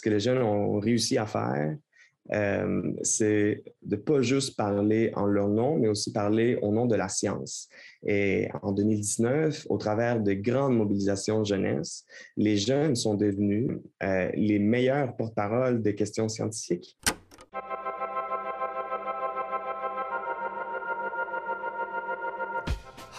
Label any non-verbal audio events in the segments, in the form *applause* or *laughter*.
ce que les jeunes ont réussi à faire, euh, c'est de pas juste parler en leur nom, mais aussi parler au nom de la science. Et en 2019, au travers de grandes mobilisations jeunesse, les jeunes sont devenus euh, les meilleurs porte-parole des questions scientifiques.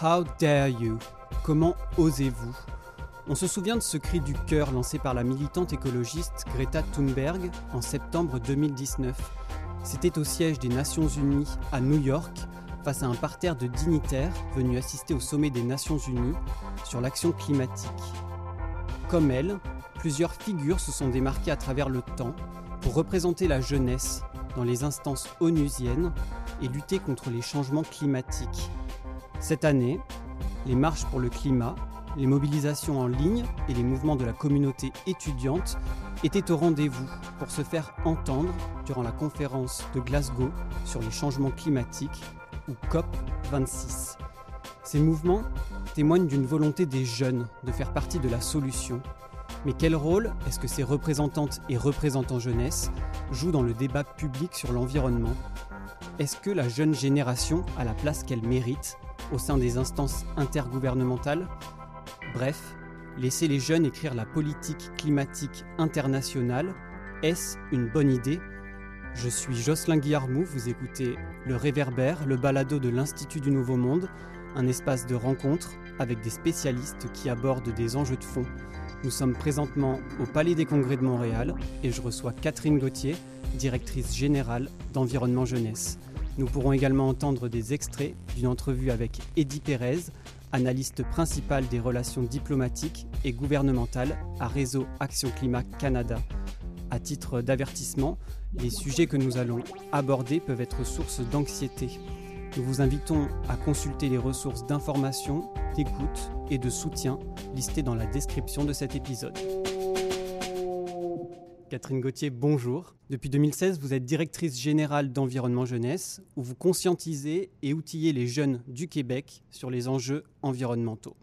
How dare you? Comment osez-vous on se souvient de ce cri du cœur lancé par la militante écologiste Greta Thunberg en septembre 2019. C'était au siège des Nations Unies à New York, face à un parterre de dignitaires venus assister au sommet des Nations Unies sur l'action climatique. Comme elle, plusieurs figures se sont démarquées à travers le temps pour représenter la jeunesse dans les instances onusiennes et lutter contre les changements climatiques. Cette année, les marches pour le climat les mobilisations en ligne et les mouvements de la communauté étudiante étaient au rendez-vous pour se faire entendre durant la conférence de Glasgow sur les changements climatiques ou COP26. Ces mouvements témoignent d'une volonté des jeunes de faire partie de la solution. Mais quel rôle est-ce que ces représentantes et représentants jeunesse jouent dans le débat public sur l'environnement? Est-ce que la jeune génération a la place qu'elle mérite au sein des instances intergouvernementales? Bref, laisser les jeunes écrire la politique climatique internationale, est-ce une bonne idée? Je suis Jocelyn Guillarmou, vous écoutez Le Réverbère, le balado de l'Institut du Nouveau Monde, un espace de rencontre avec des spécialistes qui abordent des enjeux de fond. Nous sommes présentement au Palais des Congrès de Montréal et je reçois Catherine Gauthier, directrice générale d'Environnement Jeunesse. Nous pourrons également entendre des extraits d'une entrevue avec Eddie Pérez, analyste principal des relations diplomatiques et gouvernementales à Réseau Action Climat Canada. À titre d'avertissement, les sujets que nous allons aborder peuvent être source d'anxiété. Nous vous invitons à consulter les ressources d'information, d'écoute et de soutien listées dans la description de cet épisode. Catherine Gauthier, bonjour. Depuis 2016, vous êtes directrice générale d'Environnement Jeunesse, où vous conscientisez et outillez les jeunes du Québec sur les enjeux environnementaux.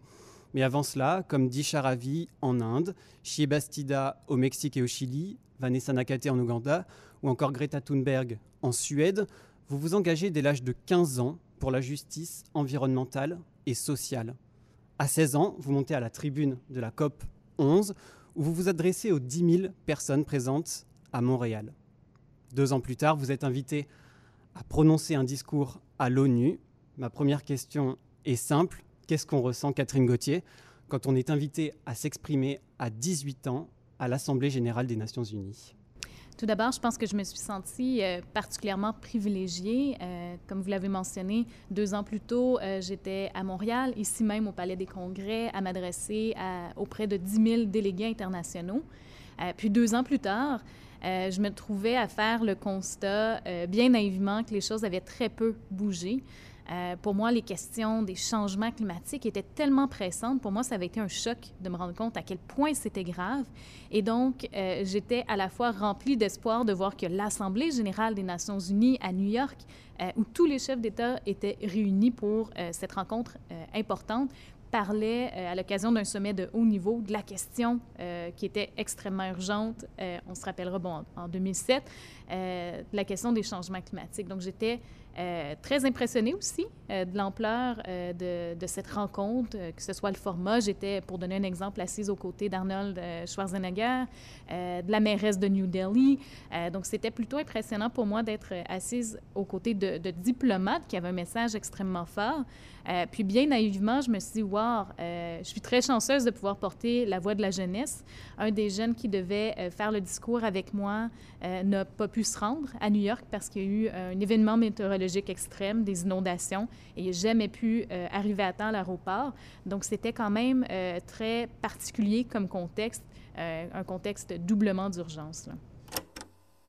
Mais avant cela, comme Disha Ravi en Inde, Shie Bastida au Mexique et au Chili, Vanessa Nakate en Ouganda ou encore Greta Thunberg en Suède, vous vous engagez dès l'âge de 15 ans pour la justice environnementale et sociale. À 16 ans, vous montez à la tribune de la COP 11 où vous vous adressez aux 10 000 personnes présentes à Montréal. Deux ans plus tard, vous êtes invité à prononcer un discours à l'ONU. Ma première question est simple. Qu'est-ce qu'on ressent, Catherine Gauthier, quand on est invité à s'exprimer à 18 ans à l'Assemblée générale des Nations unies? Tout d'abord, je pense que je me suis sentie euh, particulièrement privilégiée. Euh, comme vous l'avez mentionné, deux ans plus tôt, euh, j'étais à Montréal, ici même au Palais des Congrès, à m'adresser auprès de 10 000 délégués internationaux. puis deux ans plus tard, je me trouvais à faire le constat, bien naïvement, que les choses avaient très peu bougé. Euh, pour moi, les questions des changements climatiques étaient tellement pressantes. Pour moi, ça avait été un choc de me rendre compte à quel point c'était grave. Et donc, euh, j'étais à la fois remplie d'espoir de voir que l'Assemblée générale des Nations unies à New York, euh, où tous les chefs d'État étaient réunis pour cette rencontre importante, parlait à l'occasion d'un sommet de haut niveau de la question qui était extrêmement urgente. on se rappellera, bon, en, en 2007, de la question des changements climatiques. Donc, j'étais euh, très impressionnée aussi euh, de l'ampleur euh, de, cette rencontre, que ce soit le format. J'étais, pour donner un exemple, assise aux côtés d'Arnold Schwarzenegger, de la mairesse de New Delhi. donc, c'était plutôt impressionnant pour moi d'être assise aux côtés de, de, diplomates qui avaient un message extrêmement fort. puis, bien naïvement, je me suis dit, wow, je suis très chanceuse de pouvoir porter la voix de la jeunesse. Un des jeunes qui devait faire le discours avec moi n'a pas pu se rendre à New York parce qu'il y a eu un événement météorologique extrême, des inondations, et jamais pu euh, arriver à temps à l'aéroport. Donc, c'était quand même euh, très particulier comme contexte, euh, un contexte doublement d'urgence.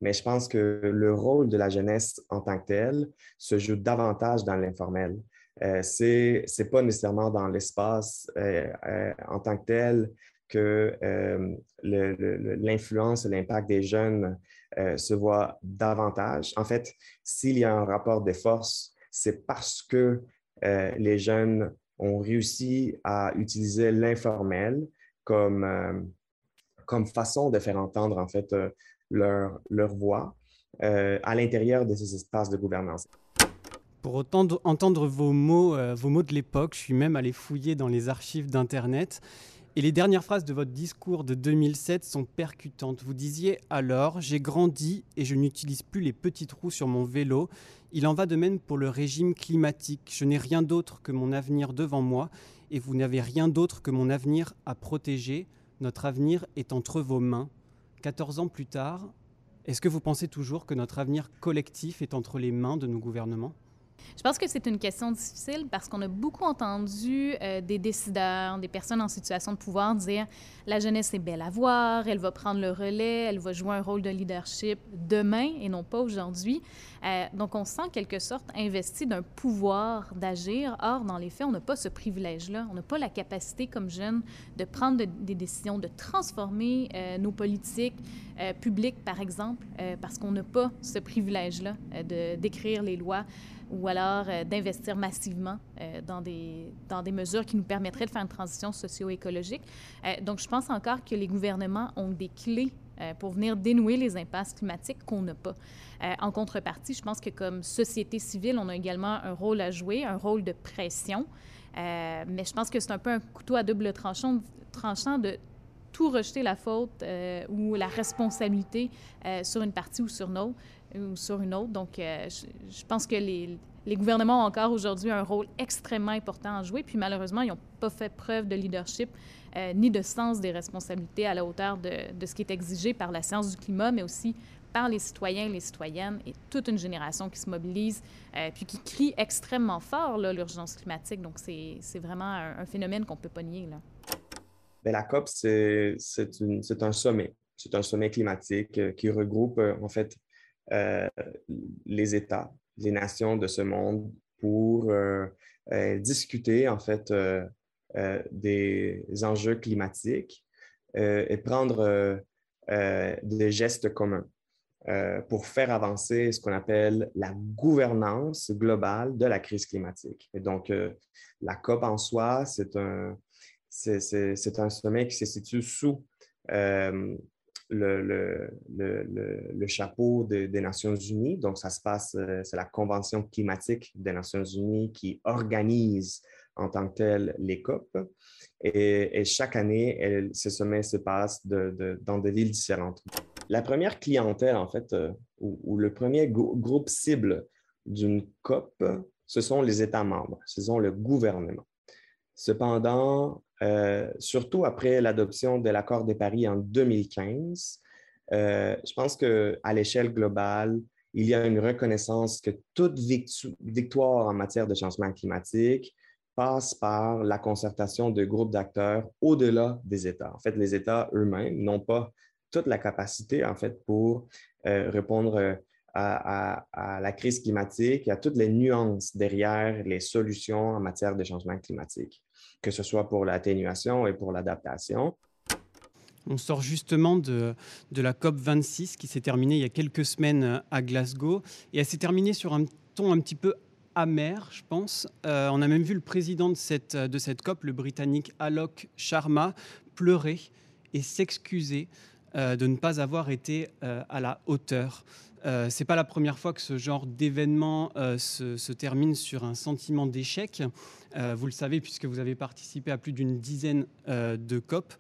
Mais je pense que le rôle de la jeunesse en tant que telle se joue davantage dans l'informel. Euh, c'est pas nécessairement dans l'espace en tant que tel que l'influence et l'impact des jeunes euh, se voit davantage. En fait, s'il y a un rapport de force, c'est parce que euh, les jeunes ont réussi à utiliser l'informel comme, euh, comme façon de faire entendre en fait leur, leur voix à l'intérieur de ces espaces de gouvernance. Pour entendre vos mots, vos mots de l'époque, je suis même allé fouiller dans les archives d'Internet et les dernières phrases de votre discours de 2007 sont percutantes. Vous disiez alors J'ai grandi et je n'utilise plus les petites roues sur mon vélo. Il en va de même pour le régime climatique. Je n'ai rien d'autre que mon avenir devant moi et vous n'avez rien d'autre que mon avenir à protéger. Notre avenir est entre vos mains. 14 ans plus tard, est-ce que vous pensez toujours que notre avenir collectif est entre les mains de nos gouvernements? Je pense que c'est une question difficile parce qu'on a beaucoup entendu euh, des décideurs, des personnes en situation de pouvoir dire la jeunesse est belle à voir, elle va prendre le relais, elle va jouer un rôle de leadership demain et non pas aujourd'hui. Euh, donc, on se sent en quelque sorte investi d'un pouvoir d'agir. Or, dans les faits, on n'a pas ce privilège-là. On n'a pas la capacité comme jeunes de prendre des décisions, de transformer euh, nos politiques publiques, par exemple, parce qu'on n'a pas ce privilège-là de d'écrire les lois ou alors euh, d'investir massivement euh, dans, des, dans des mesures qui nous permettraient de faire une transition socio-écologique. Euh, donc, je pense encore que les gouvernements ont des clés pour venir dénouer les impasses climatiques qu'on n'a pas. en contrepartie, je pense que comme société civile, on a également un rôle à jouer, un rôle de pression. mais je pense que c'est un peu un couteau à double tranchant, tranchant de rejeter la faute ou la responsabilité sur une partie ou sur ou sur une autre. Donc, euh, je, pense que les, gouvernements ont encore aujourd'hui un rôle extrêmement important à jouer. Puis malheureusement, ils n'ont pas fait preuve de leadership euh, ni de sens des responsabilités à la hauteur de, ce qui est exigé par la science du climat, mais aussi par les citoyens et les citoyennes et toute une génération qui se mobilise euh, puis qui crie extrêmement fort l'urgence climatique. Donc, c'est vraiment un, phénomène qu'on ne peut pas nier. Là. Bien, la COP, c'est un sommet. C'est un sommet climatique qui regroupe en fait euh, les États, les nations de ce monde pour euh, euh, discuter en fait des enjeux climatiques et prendre des gestes communs. pour faire avancer ce qu'on appelle la gouvernance globale de la crise climatique. Et donc, la COP en soi, c'est un, c'est, un sommet qui se situe sous le, le, le, chapeau des Nations Unies. Donc, ça se passe, euh, c'est la Convention climatique des Nations Unies qui organise en tant que telle les COP. Et, chaque année, ces sommets se passent de, dans des villes différentes. La première clientèle, en fait, euh, ou, le premier groupe cible d'une COP, ce sont les États membres, ce sont le gouvernement. Cependant, euh, surtout après l'adoption de l'accord de Paris en 2015, euh, je pense qu'à l'échelle globale, il y a une reconnaissance que toute victoire en matière de changement climatique passe par la concertation de groupes d'acteurs au-delà des États. En fait, les États eux-mêmes n'ont pas toute la capacité, en fait, pour euh, répondre à, à, la crise climatique et à toutes les nuances derrière les solutions en matière de changement climatique que ce soit pour l'atténuation et pour l'adaptation. On sort justement de, la COP 26 qui s'est terminée il y a quelques semaines à Glasgow et elle s'est terminée sur un ton un petit peu amer, je pense. Euh, on a même vu le président de cette, de cette COP, le Britannique Alok Sharma, pleurer et s'excuser de ne pas avoir été euh, à la hauteur. Euh, c'est pas la première fois que ce genre d'événement se, se, termine sur un sentiment d'échec. vous le savez puisque vous avez participé à plus d'une dizaine de COP.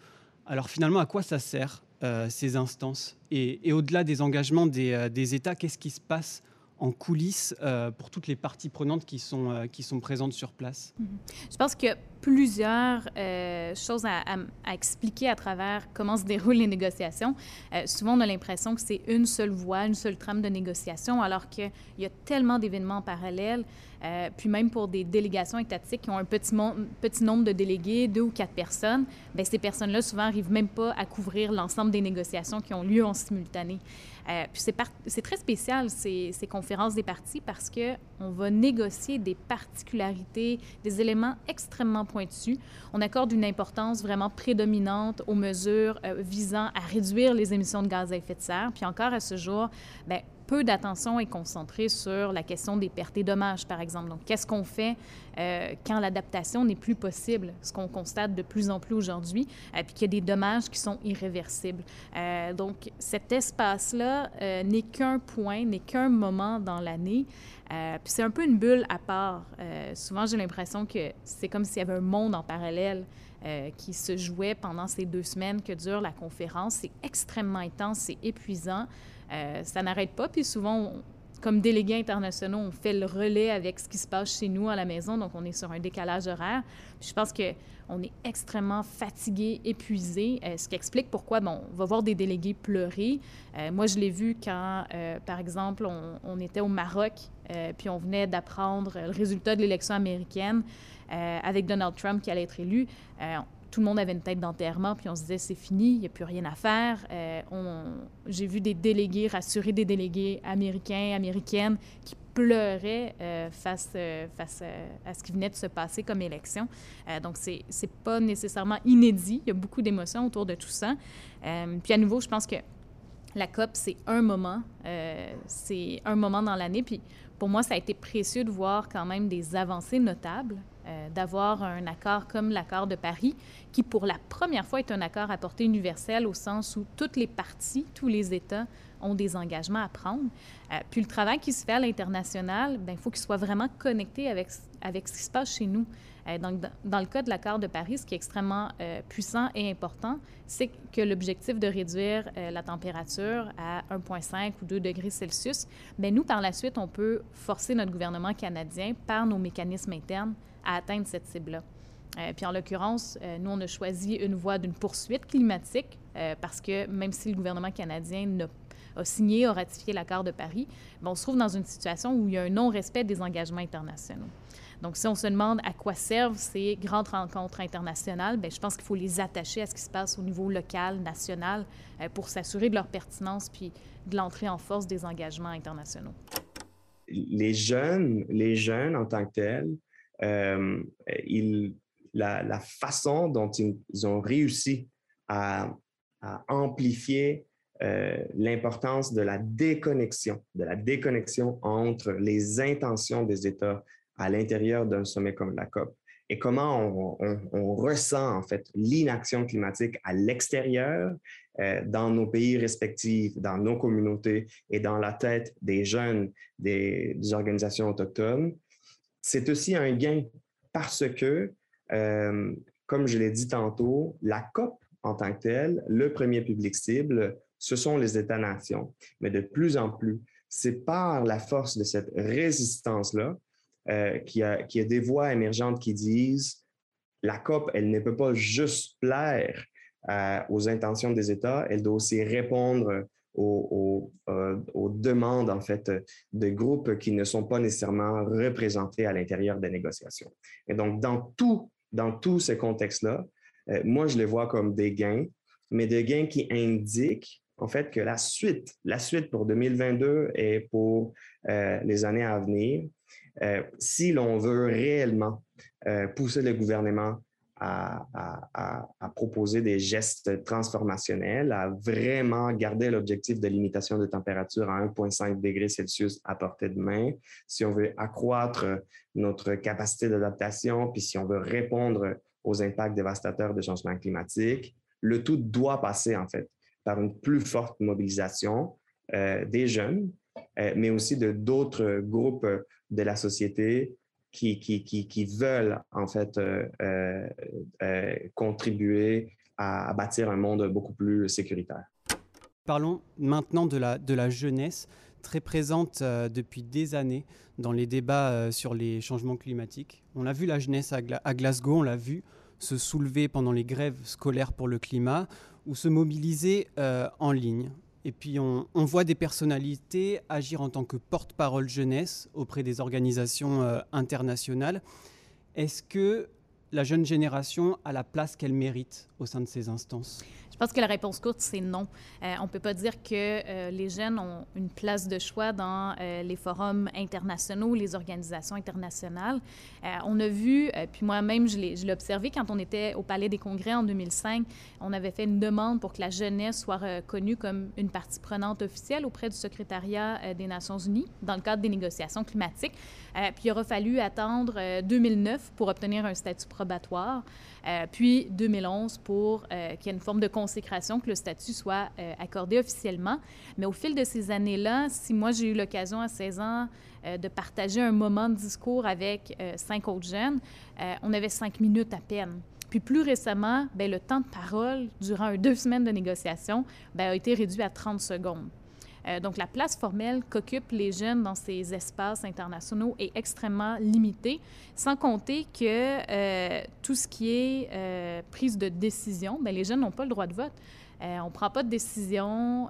Alors finalement, à quoi ça sert ces instances? Et, et au-delà des engagements des, des États, qu'est-ce qui se passe en coulisses pour toutes les parties prenantes qui sont, qui sont présentes sur place mhm. Je pense que plusieurs euh, choses à, expliquer à travers comment se déroulent les négociations. Euh, souvent, on a l'impression que c'est une seule voie, une seule trame de négociation, alors qu'il y a tellement d'événements parallèles. Euh, puis même pour des délégations étatiques qui ont un petit, petit nombre de délégués, deux ou quatre personnes, bien, ces personnes-là, souvent, n'arrivent même pas à couvrir l'ensemble des négociations qui ont lieu en simultané. puis c'est très spécial, ces, ces, conférences des partis, parce qu'on va négocier des particularités, des éléments extrêmement pointu. On accorde une importance vraiment prédominante aux mesures euh, visant à réduire les émissions de gaz à effet de serre. Puis encore à ce jour, bien, peu d'attention est concentrée sur la question des pertes et dommages, par exemple. Donc, qu'est-ce qu'on fait euh, quand l'adaptation n'est plus possible, ce qu'on constate de plus en plus aujourd'hui, euh, puis qu'il y a des dommages qui sont irréversibles. Euh, donc, cet espace-là n'est qu'un point, n'est qu'un moment dans l'année. puis c'est un peu une bulle à part. souvent, j'ai l'impression que c'est comme s'il y avait un monde en parallèle qui se jouait pendant ces deux semaines que dure la conférence. C'est extrêmement intense, c'est épuisant. Ça n'arrête pas. Puis souvent, comme délégués internationaux, on fait le relais avec ce qui se passe chez nous à la maison, donc on est sur un décalage horaire. je pense qu'on est extrêmement fatigué, épuisé, euh, ce qui explique pourquoi bon, on va voir des délégués pleurer. Euh, moi, je l'ai vu quand, euh, par exemple, on, on, était au Maroc, puis on venait d'apprendre le résultat de l'élection américaine avec Donald Trump qui allait être élu tout le monde avait une tête d'enterrement, puis on se disait c'est fini, il n'y a plus rien à faire. Euh, j'ai vu des délégués rassurer des délégués américains, américaines qui pleuraient euh, face, euh, face à ce qui venait de se passer comme élection. donc, c'est n'est pas nécessairement inédit. Il y a beaucoup d'émotions autour de tout ça. puis à nouveau, je pense que la COP, c'est un moment. c'est un moment dans l'année. Puis pour moi, ça a été précieux de voir quand même des avancées notables euh, d'avoir un accord comme l'accord de Paris, qui pour la première fois est un accord à portée universelle au sens où toutes les parties, tous les États ont des engagements à prendre. Euh, puis le travail qui se fait à l'international, ben, il faut qu'il soit vraiment connecté avec, avec ce qui se passe chez nous. Euh, donc, dans le cas de l'accord de Paris, ce qui est extrêmement puissant et important, c'est que l'objectif de réduire la température à 1,5 ou 2 degrés Celsius, bien, nous, par la suite, on peut forcer notre gouvernement canadien par nos mécanismes internes à atteindre cette cible-là. Euh, puis en l'occurrence, euh, nous, on a choisi une voie d'une poursuite climatique euh, parce que même si le gouvernement canadien a signé, a ratifié l'accord de Paris, ben, on se trouve dans une situation où il y a un non-respect des engagements internationaux. Donc, si on se demande à quoi servent ces grandes rencontres internationales, bien, je pense qu'il faut les attacher à ce qui se passe au niveau local, national, pour s'assurer de leur pertinence puis de l'entrée en force des engagements internationaux. Les jeunes, les jeunes en tant que tels, euh, la, façon dont ils, ont réussi à, amplifier euh, l'importance de la déconnexion, de la déconnexion entre les intentions des États à l'intérieur d'un sommet comme la COP et comment on, ressent en fait l'inaction climatique à l'extérieur, euh, dans nos pays respectifs, dans nos communautés et dans la tête des jeunes des organisations autochtones c'est aussi un gain parce que, euh, comme je l'ai dit tantôt, la COP en tant que telle, le premier public cible, ce sont les États-nations. Mais de plus en plus, c'est par la force de cette résistance-là euh, qu'il y, a des voix émergentes qui disent la COP, elle ne peut pas juste plaire euh, aux intentions des États, elle doit aussi répondre euh, aux, demandes en fait de groupes qui ne sont pas nécessairement représentés à l'intérieur des négociations. Et donc, dans tout, dans tous ces contextes-là, euh, moi, je les vois comme des gains, mais des gains qui indiquent en fait que la suite, la suite pour 2022 et pour euh, les années à venir, si l'on veut réellement pousser le gouvernement à, proposer des gestes transformationnels, à vraiment garder l'objectif de limitation de température à 1,5 degrés Celsius à portée de main, si on veut accroître notre capacité d'adaptation, puis si on veut répondre aux impacts dévastateurs des changements climatiques, le tout doit passer en fait par une plus forte mobilisation euh, des jeunes, euh, mais aussi de d'autres groupes de la société qui, veulent en fait euh, euh, euh, contribuer à, bâtir un monde beaucoup plus sécuritaire. Parlons maintenant de la, jeunesse, très présente depuis des années dans les débats sur les changements climatiques. On l'a vu, la jeunesse à Glasgow, on l'a vu se soulever pendant les grèves scolaires pour le climat ou se mobiliser en ligne. Et puis on, voit des personnalités agir en tant que porte-parole jeunesse auprès des organisations euh, internationales. Est-ce que la jeune génération a la place qu'elle mérite au sein de ces instances? Pense que la réponse courte, c'est non. Euh, on ne peut pas dire que euh, les jeunes ont une place de choix dans euh, les forums internationaux, les organisations internationales. on a vu, puis moi-même, je l'ai observé quand on était au Palais des Congrès en 2005, on avait fait une demande pour que la jeunesse soit reconnue comme une partie prenante officielle auprès du secrétariat des Nations Unies dans le cadre des négociations climatiques. Puis il aura fallu attendre 2009 pour obtenir un statut probatoire, puis 2011 pour qu'il y ait une forme de consécration, que le statut soit euh, accordé officiellement. Mais au fil de ces années-là, si moi j'ai eu l'occasion à 16 ans euh, de partager un moment de discours avec euh, cinq autres jeunes, on avait cinq minutes à peine. Puis plus récemment, bien, le temps de parole durant deux semaines de négociation bien, a été réduit à 30 secondes. Euh, donc, la place formelle qu'occupent les jeunes dans ces espaces internationaux est extrêmement limitée, sans compter que euh, tout ce qui est euh, prise de décision, bien, les jeunes n'ont pas le droit de vote. on ne prend pas de décision,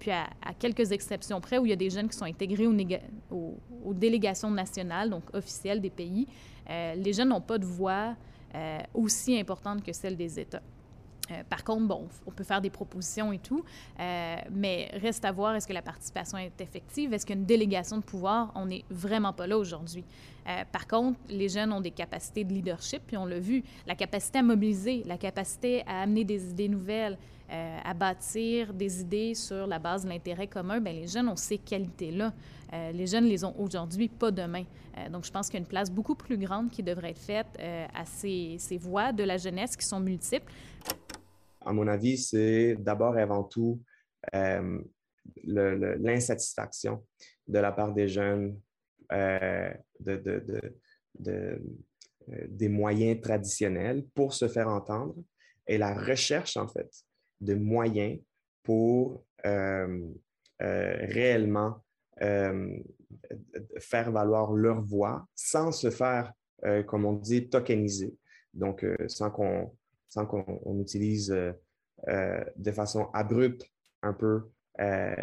puis à, quelques exceptions près où il y a des jeunes qui sont intégrés aux, aux délégations nationales, donc officielles des pays, les jeunes n'ont pas de voix aussi importante que celle des États. Euh, par contre, bon, on peut faire des propositions et tout, euh, mais reste à voir est-ce que la participation est effective, est-ce qu'il y a une délégation de pouvoir? On n'est vraiment pas là aujourd'hui. Euh, par contre, les jeunes ont des capacités de leadership, puis on l'a vu, la capacité à mobiliser, la capacité à amener des idées nouvelles, à bâtir des idées sur la base de l'intérêt commun, bien, les jeunes ont ces qualités-là. les jeunes les ont aujourd'hui, pas demain. donc, je pense qu'il y a une place beaucoup plus grande qui devrait être faite à ces voix de la jeunesse qui sont multiples à mon avis, c'est d'abord et avant tout euh, l'insatisfaction de la part des jeunes euh, euh, des moyens traditionnels pour se faire entendre et la recherche, en fait, de moyens pour réellement faire valoir leur voix sans se faire, comme on dit, tokeniser. Donc, sans qu'on sans qu'on utilise euh, euh, de façon abrupte un peu euh,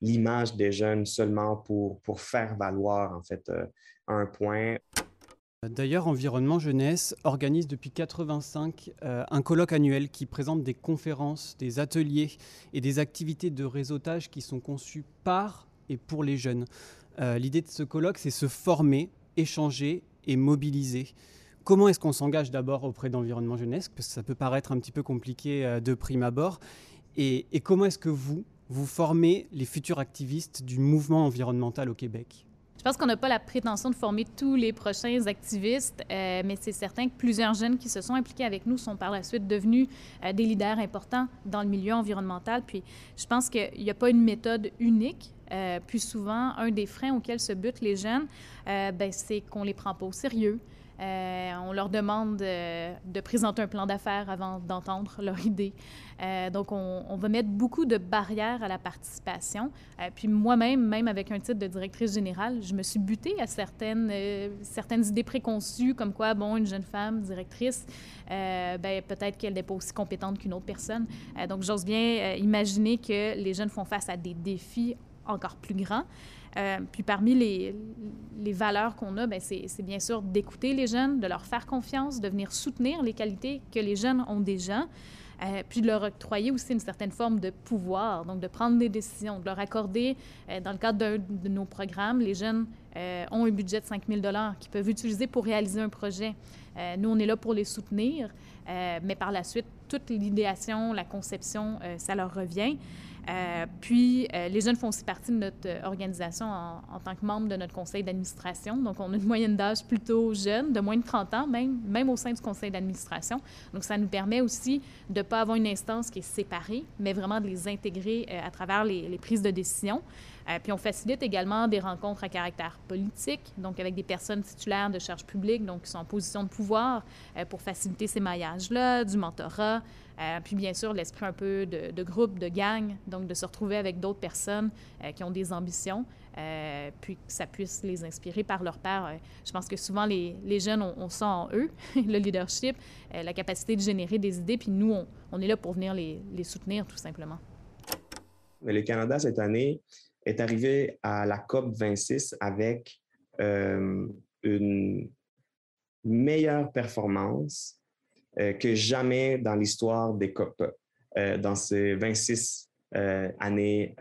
l'image des jeunes seulement pour, pour faire valoir en fait un point. D'ailleurs, Environnement Jeunesse organise depuis 85 un colloque annuel qui présente des conférences, des ateliers et des activités de réseautage qui sont conçues par et pour les jeunes. L'idée de ce colloque, c'est se former, échanger et mobiliser. Comment est-ce qu'on s'engage d'abord auprès d'Environnement Jeunesse Parce que ça peut paraître un petit peu compliqué euh, de prime abord. Et, comment est-ce que vous, vous formez les futurs activistes du mouvement environnemental au Québec? Je pense qu'on n'a pas la prétention de former tous les prochains activistes, euh, mais c'est certain que plusieurs jeunes qui se sont impliqués avec nous sont par la suite devenus euh, des leaders importants dans le milieu environnemental. Puis je pense qu'il n'y a pas une méthode unique. puis souvent, un des freins auxquels se butent les jeunes, ben, c'est qu'on ne les prend pas au sérieux. Euh, on leur demande de, présenter un plan d'affaires avant d'entendre leur idée. Euh, donc, on, va mettre beaucoup de barrières à la participation. Euh, puis moi-même, même avec un titre de directrice générale, je me suis butée à certaines, certaines idées préconçues, comme quoi, bon, une jeune femme directrice, ben, peut-être qu'elle n'est pas aussi compétente qu'une autre personne. donc, j'ose bien imaginer que les jeunes font face à des défis encore plus grands. Euh, puis parmi les, valeurs qu'on a, ben, c'est bien sûr d'écouter les jeunes, de leur faire confiance, de venir soutenir les qualités que les jeunes ont déjà. Euh, puis de leur octroyer aussi une certaine forme de pouvoir, donc de prendre des décisions, de leur accorder, euh, dans le cadre de nos programmes, les jeunes ont un budget de 5 000 qu'ils peuvent utiliser pour réaliser un projet. nous, on est là pour les soutenir, mais par la suite, toute l'idéation, la conception, ça leur revient. Euh, puis, euh, les jeunes font aussi partie de notre euh, organisation en, tant que membre de notre conseil d'administration. Donc, on a une moyenne d'âge plutôt jeune, de moins de 30 ans, même, même au sein du conseil d'administration. Donc, ça nous permet aussi de ne pas avoir une instance qui est séparée, mais vraiment de les intégrer à travers les, les, prises de décision. Puis, on facilite également des rencontres à caractère politique, donc avec des personnes titulaires de charges publiques, donc qui sont en position de pouvoir pour faciliter ces maillages-là, du mentorat, euh, puis bien sûr, l'esprit un peu de, groupe, de gang, donc de se retrouver avec d'autres personnes euh, qui ont des ambitions, euh, puis que ça puisse les inspirer par leur père. je pense que souvent, les, jeunes, on, sent en eux *laughs* le leadership, la capacité de générer des idées, puis nous, on, est là pour venir les, soutenir tout simplement. Mais le Canada, cette année, est arrivé à la COP 26 avec une meilleure performance euh, que jamais dans l'histoire des COP. dans ces 26 années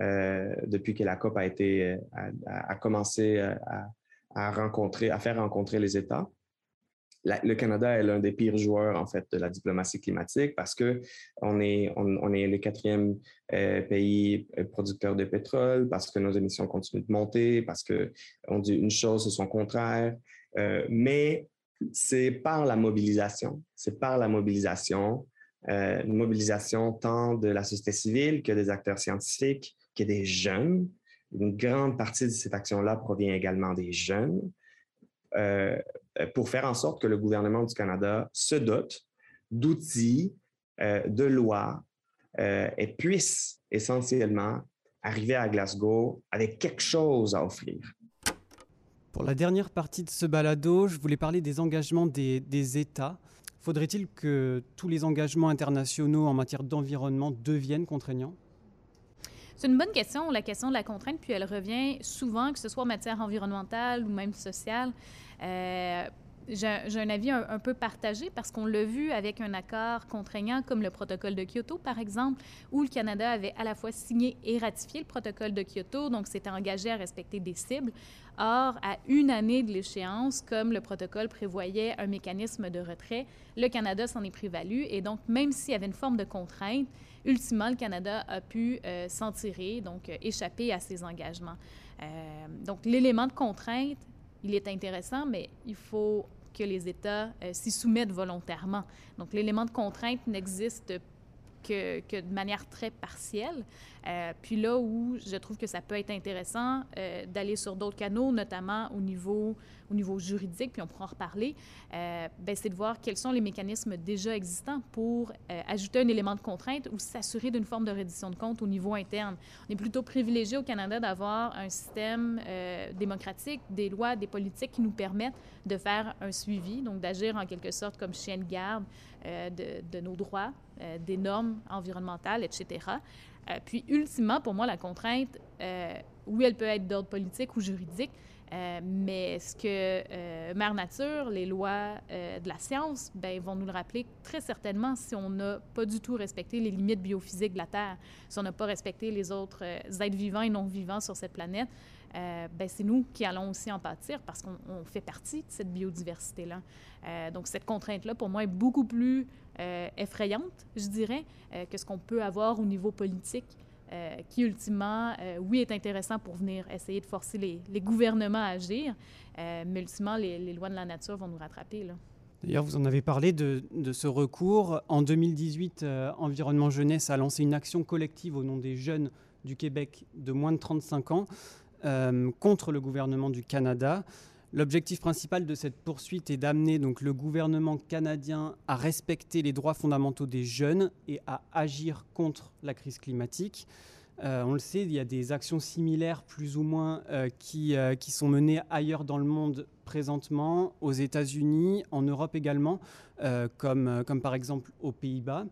depuis que la COP a été a, commencé à, rencontrer, à faire rencontrer les États le Canada est l'un des pires joueurs en fait de la diplomatie climatique parce que on est on, est le quatrième euh, pays euh, producteur de pétrole, parce que nos émissions continuent de monter, parce que on dit une chose et son contraire. Euh, mais c'est par la mobilisation, c'est par la mobilisation, une mobilisation tant de la société civile que des acteurs scientifiques, que des jeunes. Une grande partie de cette action-là provient également des jeunes. Pour faire en sorte que le gouvernement du Canada se dote d'outils, euh, de lois euh, et puisse essentiellement arriver à Glasgow avec quelque chose à offrir. Pour la dernière partie de ce balado, je voulais parler des engagements des États. Faudrait-il que tous les engagements internationaux en matière d'environnement deviennent contraignants? C'est une bonne question, la question de la contrainte, puis elle revient souvent, que ce soit en matière environnementale ou même sociale. Euh, j'ai un avis un, peu partagé parce qu'on l'a vu avec un accord contraignant comme le protocole de Kyoto, par exemple, où le Canada avait à la fois signé et ratifié le protocole de Kyoto, donc s'était engagé à respecter des cibles. Or, à une année de l'échéance, comme le protocole prévoyait un mécanisme de retrait, le Canada s'en est prévalu et donc même s'il y avait une forme de contrainte, ultimement, le Canada a pu euh, s'en tirer, donc euh, échapper à ses engagements. donc l'élément de contrainte il est intéressant, mais il faut que les États euh, s'y soumettent volontairement. Donc, l'élément de contrainte n'existe que, que, de manière très partielle. Euh, puis là où je trouve que ça peut être intéressant euh, d'aller sur d'autres canaux, notamment au niveau, au niveau juridique, puis on pourra en reparler, euh, ben, c'est de voir quels sont les mécanismes déjà existants pour ajouter un élément de contrainte ou s'assurer d'une forme de reddition de compte au niveau interne. On est plutôt privilégié au Canada d'avoir un système démocratique, des lois, des politiques qui nous permettent de faire un suivi, donc d'agir en quelque sorte comme chien de garde de, nos droits, des normes environnementales, etc. Euh, puis, ultimement, pour moi, la contrainte, euh, oui, elle peut être d'ordre politique ou juridique, euh, mais ce que Mère Nature, les lois de la science, ben, vont nous le rappeler très certainement si on n'a pas du tout respecté les limites biophysiques de la Terre, si on n'a pas respecté les autres êtres vivants et non vivants sur cette planète, ben, c'est nous qui allons aussi en pâtir parce qu'on fait partie de cette biodiversité-là. donc, cette contrainte-là, pour moi, est beaucoup plus euh, effrayante, je dirais, euh, que ce qu'on peut avoir au niveau politique, euh, qui ultimement, oui, est intéressant pour venir essayer de forcer les, gouvernements à agir, mais ultimement, les, lois de la nature vont nous rattraper. Là. D'ailleurs, vous en avez parlé de ce recours. En 2018, Environnement Jeunesse a lancé une action collective au nom des jeunes du Québec de moins de 35 ans contre le gouvernement du Canada. L'objectif principal de cette poursuite est d'amener donc le gouvernement canadien à respecter les droits fondamentaux des jeunes et à agir contre la crise climatique. Euh, on le sait, il y a des actions similaires plus ou moins euh, qui, euh, qui, sont menées ailleurs dans le monde présentement, aux États-Unis, en Europe également, comme, comme par exemple aux Pays-Bas.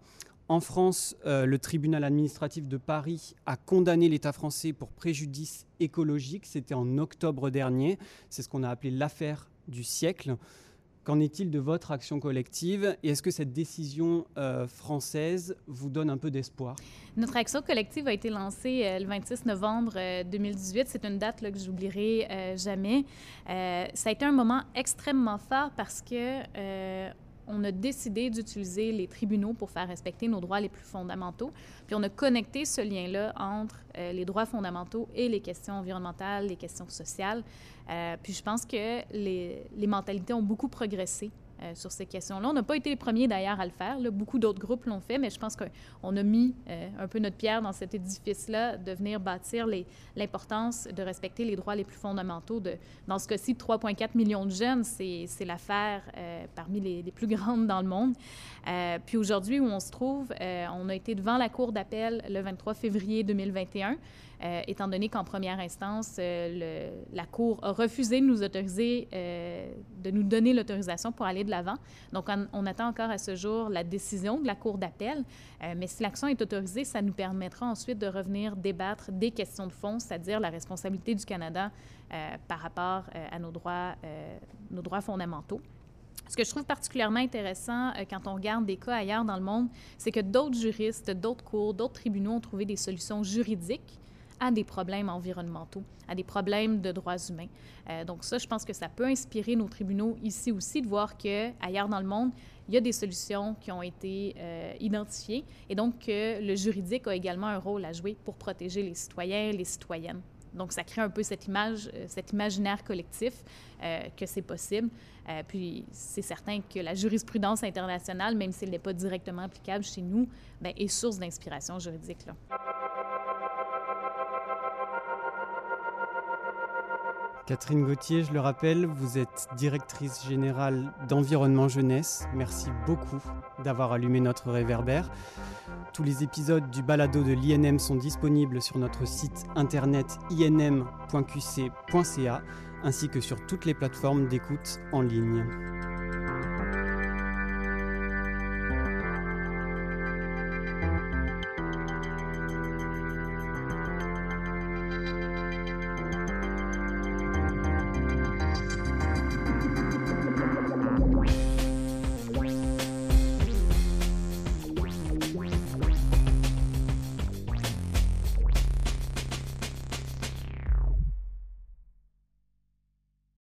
En France, euh, le tribunal administratif de Paris a condamné l'État français pour préjudice écologique. C'était en octobre dernier. C'est ce qu'on a appelé l'affaire du siècle. Qu'en est-il de votre action collective et est-ce que cette décision euh, française vous donne un peu d'espoir? Notre action collective a été lancée euh, le 26 novembre 2018. C'est une date là, que j'oublierai jamais. ça a été un moment extrêmement fort parce que on a décidé d'utiliser les tribunaux pour faire respecter nos droits les plus fondamentaux. Puis on a connecté ce lien-là entre euh, les droits fondamentaux et les questions environnementales, les questions sociales. Euh, puis je pense que les, les mentalités ont beaucoup progressé euh, sur ces questions-là. On n'a pas été les premiers d'ailleurs à le faire. Beaucoup d'autres groupes l'ont fait, mais je pense qu'on a mis euh, un peu notre pierre dans cet édifice-là de venir bâtir l'importance de respecter les droits les plus fondamentaux. Dans ce cas-ci, 3,4 millions de jeunes, c'est l'affaire euh, parmi les, les, plus grandes dans le monde. puis aujourd'hui, où on se trouve, on a été devant la Cour d'appel le 23 février 2021. Euh, étant donné qu'en première instance, euh, la Cour a refusé de nous autoriser, euh, de nous donner l'autorisation pour aller de l'avant. Donc, on, attend encore à ce jour la décision de la Cour d'appel. mais si l'action est autorisée, ça nous permettra ensuite de revenir débattre des questions de fond, c'est-à-dire la responsabilité du Canada par rapport à nos droits, nos droits fondamentaux. Ce que je trouve particulièrement intéressant quand on regarde des cas ailleurs dans le monde, c'est que d'autres juristes, d'autres cours, d'autres tribunaux ont trouvé des solutions juridiques à des problèmes environnementaux, à des problèmes de droits humains. Euh, donc ça, je pense que ça peut inspirer nos tribunaux ici aussi de voir que ailleurs dans le monde, il y a des solutions qui ont été euh, identifiées et donc que le juridique a également un rôle à jouer pour protéger les citoyens, les citoyennes. Donc, ça crée un peu cette image, euh, cet imaginaire collectif que c'est possible. Puis, c'est certain que la jurisprudence internationale, même si elle n'est pas directement applicable chez nous, bien, est source d'inspiration juridique. Là. Catherine Gauthier, je le rappelle, vous êtes directrice générale d'Environnement Jeunesse. Merci beaucoup d'avoir allumé notre réverbère. Tous les épisodes du balado de l'INM sont disponibles sur notre site internet inm.qc.ca ainsi que sur toutes les plateformes d'écoute en ligne.